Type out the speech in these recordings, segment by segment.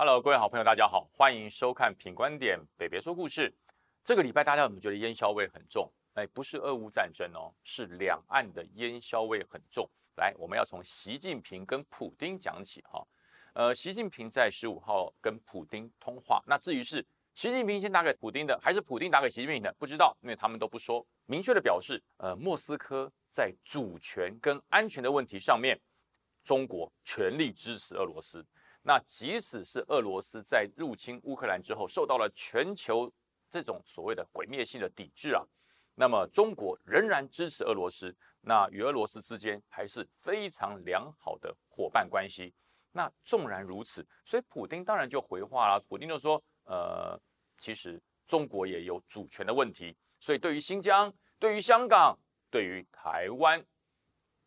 Hello，各位好朋友，大家好，欢迎收看《品观点北别说故事》。这个礼拜大家有没有觉得烟硝味很重？哎，不是俄乌战争哦，是两岸的烟硝味很重。来，我们要从习近平跟普丁讲起哈。呃，习近平在十五号跟普丁通话，那至于是习近平先打给普丁的，还是普丁打给习近平的，不知道，因为他们都不说明确的表示。呃，莫斯科在主权跟安全的问题上面，中国全力支持俄罗斯。那即使是俄罗斯在入侵乌克兰之后，受到了全球这种所谓的毁灭性的抵制啊，那么中国仍然支持俄罗斯，那与俄罗斯之间还是非常良好的伙伴关系。那纵然如此，所以普京当然就回话了，普京就说：呃，其实中国也有主权的问题，所以对于新疆、对于香港、对于台湾。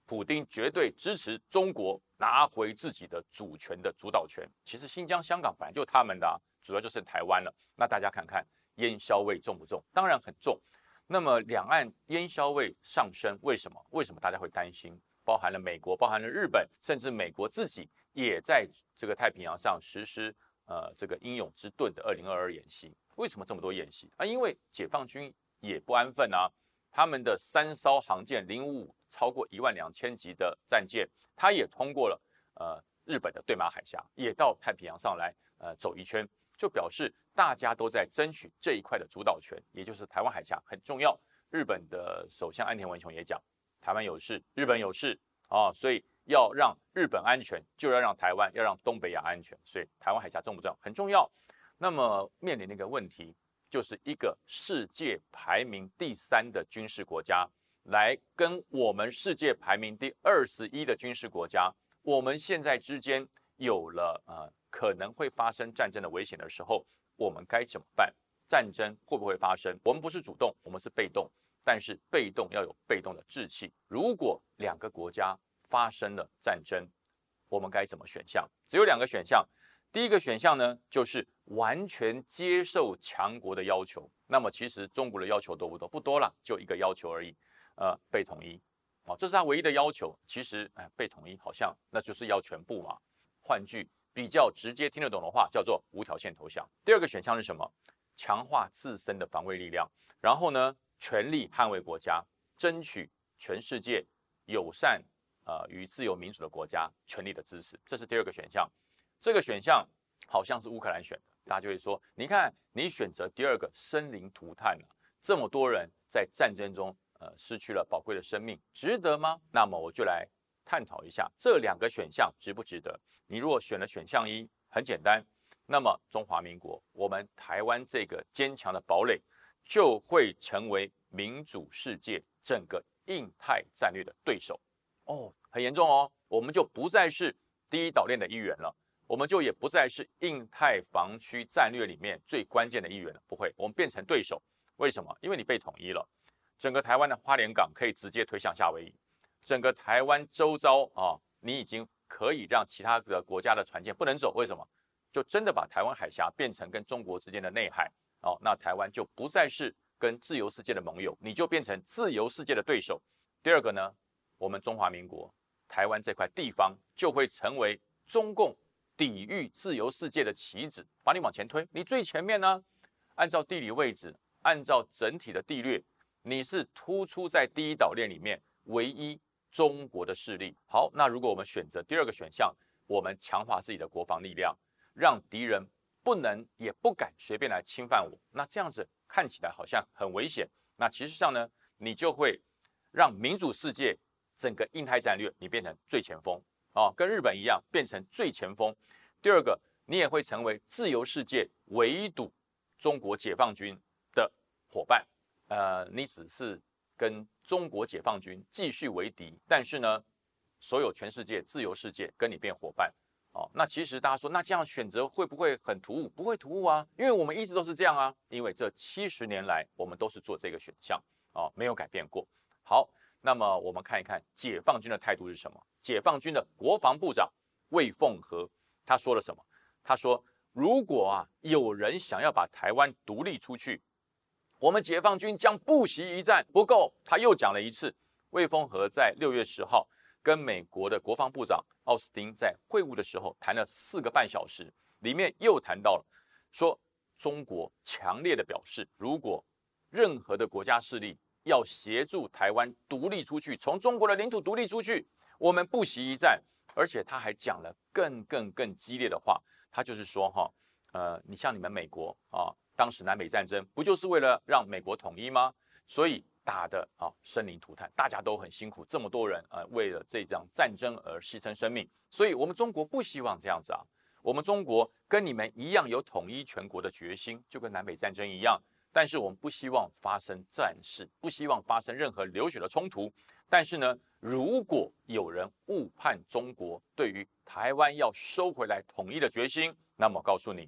普京绝对支持中国拿回自己的主权的主导权。其实新疆、香港本来就他们的，主要就是台湾了。那大家看看烟硝味重不重？当然很重。那么两岸烟硝味上升，为什么？为什么大家会担心？包含了美国，包含了日本，甚至美国自己也在这个太平洋上实施呃这个英勇之盾的二零二二演习。为什么这么多演习啊？因为解放军也不安分啊。他们的三艘航舰零五五超过一万两千级的战舰，它也通过了呃日本的对马海峡，也到太平洋上来呃走一圈，就表示大家都在争取这一块的主导权，也就是台湾海峡很重要。日本的首相安田文雄也讲，台湾有事，日本有事啊，所以要让日本安全，就要让台湾，要让东北亚安全，所以台湾海峡重不重要？很重要。那么面临的一个问题。就是一个世界排名第三的军事国家，来跟我们世界排名第二十一的军事国家，我们现在之间有了呃可能会发生战争的危险的时候，我们该怎么办？战争会不会发生？我们不是主动，我们是被动，但是被动要有被动的志气。如果两个国家发生了战争，我们该怎么选项？只有两个选项。第一个选项呢，就是完全接受强国的要求。那么其实中国的要求多不多？不多了，就一个要求而已。呃，被统一，啊，这是他唯一的要求。其实，哎，被统一好像那就是要全部嘛。换句比较直接听得懂的话，叫做无条件投降。第二个选项是什么？强化自身的防卫力量，然后呢，全力捍卫国家，争取全世界友善呃与自由民主的国家全力的支持。这是第二个选项。这个选项好像是乌克兰选的，大家就会说：你看，你选择第二个生灵涂炭了，这么多人在战争中呃失去了宝贵的生命，值得吗？那么我就来探讨一下这两个选项值不值得。你如果选了选项一，很简单，那么中华民国，我们台湾这个坚强的堡垒就会成为民主世界整个印太战略的对手哦，很严重哦，我们就不再是第一岛链的一员了。我们就也不再是印太防区战略里面最关键的一员了，不会，我们变成对手。为什么？因为你被统一了，整个台湾的花莲港可以直接推向夏威夷，整个台湾周遭啊，你已经可以让其他的国家的船舰不能走。为什么？就真的把台湾海峡变成跟中国之间的内海哦，那台湾就不再是跟自由世界的盟友，你就变成自由世界的对手。第二个呢，我们中华民国台湾这块地方就会成为中共。抵御自由世界的棋子，把你往前推。你最前面呢？按照地理位置，按照整体的地略，你是突出在第一岛链里面唯一中国的势力。好，那如果我们选择第二个选项，我们强化自己的国防力量，让敌人不能也不敢随便来侵犯我。那这样子看起来好像很危险。那其实上呢，你就会让民主世界整个印太战略你变成最前锋。啊，跟日本一样变成最前锋。第二个，你也会成为自由世界围堵中国解放军的伙伴。呃，你只是跟中国解放军继续为敌，但是呢，所有全世界自由世界跟你变伙伴。哦，那其实大家说，那这样选择会不会很突兀？不会突兀啊，因为我们一直都是这样啊。因为这七十年来，我们都是做这个选项哦，没有改变过。好。那么我们看一看解放军的态度是什么？解放军的国防部长魏凤和他说了什么？他说：“如果啊有人想要把台湾独立出去，我们解放军将不惜一战。”不够，他又讲了一次。魏凤和在六月十号跟美国的国防部长奥斯汀在会晤的时候谈了四个半小时。里面又谈到了说，中国强烈的表示，如果任何的国家势力要协助台湾独立出去，从中国的领土独立出去，我们不惜一战。而且他还讲了更更更激烈的话，他就是说哈，呃，你像你们美国啊，当时南北战争不就是为了让美国统一吗？所以打的啊生灵涂炭，大家都很辛苦，这么多人呃为了这场战争而牺牲生命，所以我们中国不希望这样子啊，我们中国跟你们一样有统一全国的决心，就跟南北战争一样。但是我们不希望发生战事，不希望发生任何流血的冲突。但是呢，如果有人误判中国对于台湾要收回来统一的决心，那么告诉你，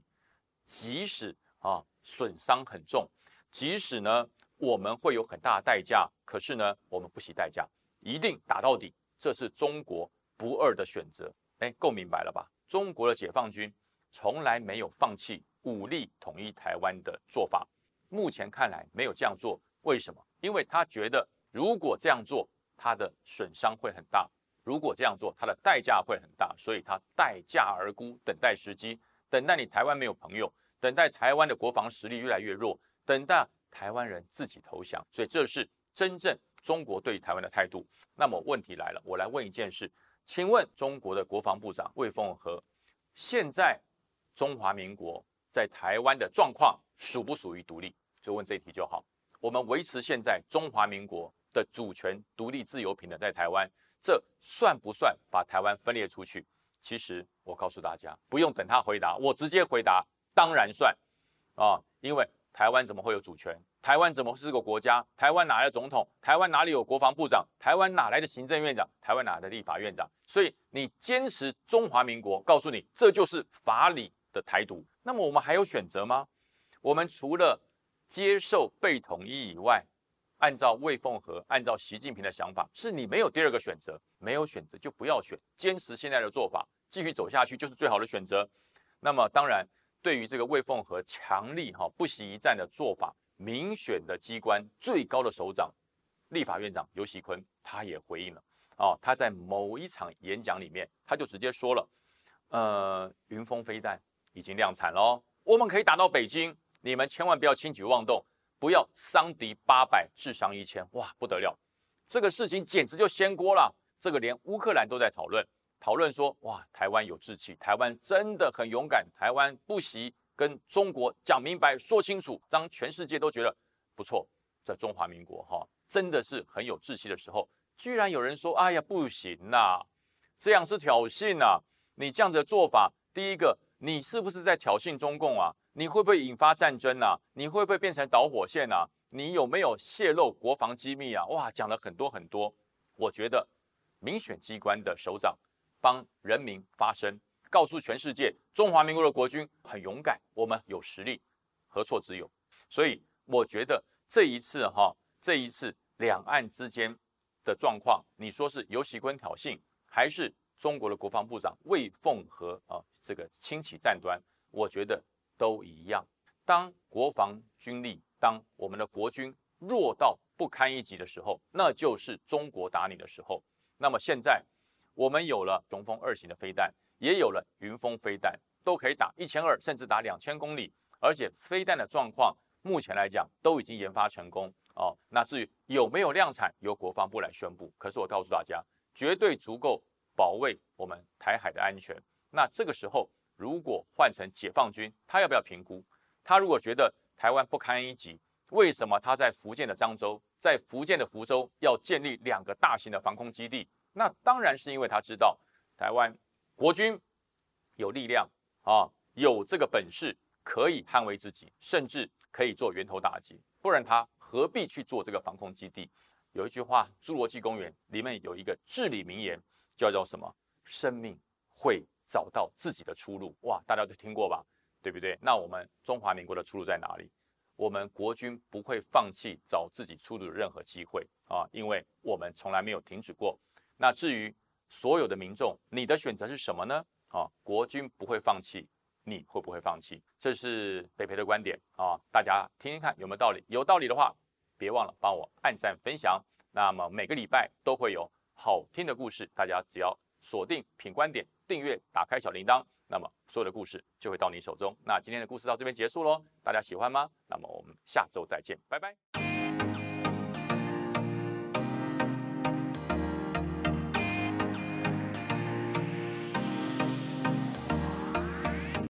即使啊损伤很重，即使呢我们会有很大的代价，可是呢我们不惜代价，一定打到底。这是中国不二的选择。哎，够明白了吧？中国的解放军从来没有放弃武力统一台湾的做法。目前看来没有这样做，为什么？因为他觉得如果这样做，他的损伤会很大；如果这样做，他的代价会很大，所以他待价而沽，等待时机，等待你台湾没有朋友，等待台湾的国防实力越来越弱，等待台湾人自己投降。所以这是真正中国对台湾的态度。那么问题来了，我来问一件事，请问中国的国防部长魏凤和，现在中华民国在台湾的状况属不属于独立？就问这题就好。我们维持现在中华民国的主权、独立、自由、平等在台湾，这算不算把台湾分裂出去？其实我告诉大家，不用等他回答，我直接回答，当然算啊！因为台湾怎么会有主权？台湾怎么是个国家？台湾哪来的总统？台湾哪里有国防部长？台湾哪来的行政院长？台湾哪来的立法院长？所以你坚持中华民国，告诉你这就是法理的台独。那么我们还有选择吗？我们除了接受被统一以外，按照魏凤和、按照习近平的想法，是你没有第二个选择，没有选择就不要选，坚持现在的做法，继续走下去就是最好的选择。那么当然，对于这个魏凤和强力哈不惜一战的做法，民选的机关最高的首长，立法院长尤喜坤他也回应了哦，他在某一场演讲里面，他就直接说了，呃，云峰飞弹已经量产了，我们可以打到北京。你们千万不要轻举妄动，不要伤敌八百，智伤一千，哇，不得了！这个事情简直就掀锅了。这个连乌克兰都在讨论，讨论说，哇，台湾有志气，台湾真的很勇敢，台湾不惜跟中国讲明白、说清楚，让全世界都觉得不错。在中华民国哈，真的是很有志气的时候，居然有人说，哎呀，不行呐，这样是挑衅呐！你这样子的做法，第一个，你是不是在挑衅中共啊？你会不会引发战争呐？你会不会变成导火线呐？你有没有泄露国防机密啊？哇，讲了很多很多。我觉得民选机关的首长帮人民发声，告诉全世界，中华民国的国军很勇敢，我们有实力，何错之有？所以我觉得这一次哈，这一次两岸之间的状况，你说是游喜坤挑衅，还是中国的国防部长魏凤和啊这个轻启战端？我觉得。都一样。当国防军力，当我们的国军弱到不堪一击的时候，那就是中国打你的时候。那么现在我们有了雄风二型的飞弹，也有了云峰飞弹，都可以打一千二，甚至打两千公里。而且飞弹的状况，目前来讲都已经研发成功哦。那至于有没有量产，由国防部来宣布。可是我告诉大家，绝对足够保卫我们台海的安全。那这个时候。如果换成解放军，他要不要评估？他如果觉得台湾不堪一击，为什么他在福建的漳州，在福建的福州要建立两个大型的防空基地？那当然是因为他知道台湾国军有力量啊，有这个本事可以捍卫自己，甚至可以做源头打击。不然他何必去做这个防空基地？有一句话，《侏罗纪公园》里面有一个至理名言，叫做什么？生命会。找到自己的出路，哇，大家都听过吧，对不对？那我们中华民国的出路在哪里？我们国军不会放弃找自己出路的任何机会啊，因为我们从来没有停止过。那至于所有的民众，你的选择是什么呢？啊，国军不会放弃，你会不会放弃？这是北培的观点啊，大家听听看有没有道理？有道理的话，别忘了帮我按赞分享。那么每个礼拜都会有好听的故事，大家只要锁定品观点。订阅，打开小铃铛。那么所有的故事就会到你手中。那今天的故事到这边结束喽，大家喜欢吗？那么我们下周再见，拜拜。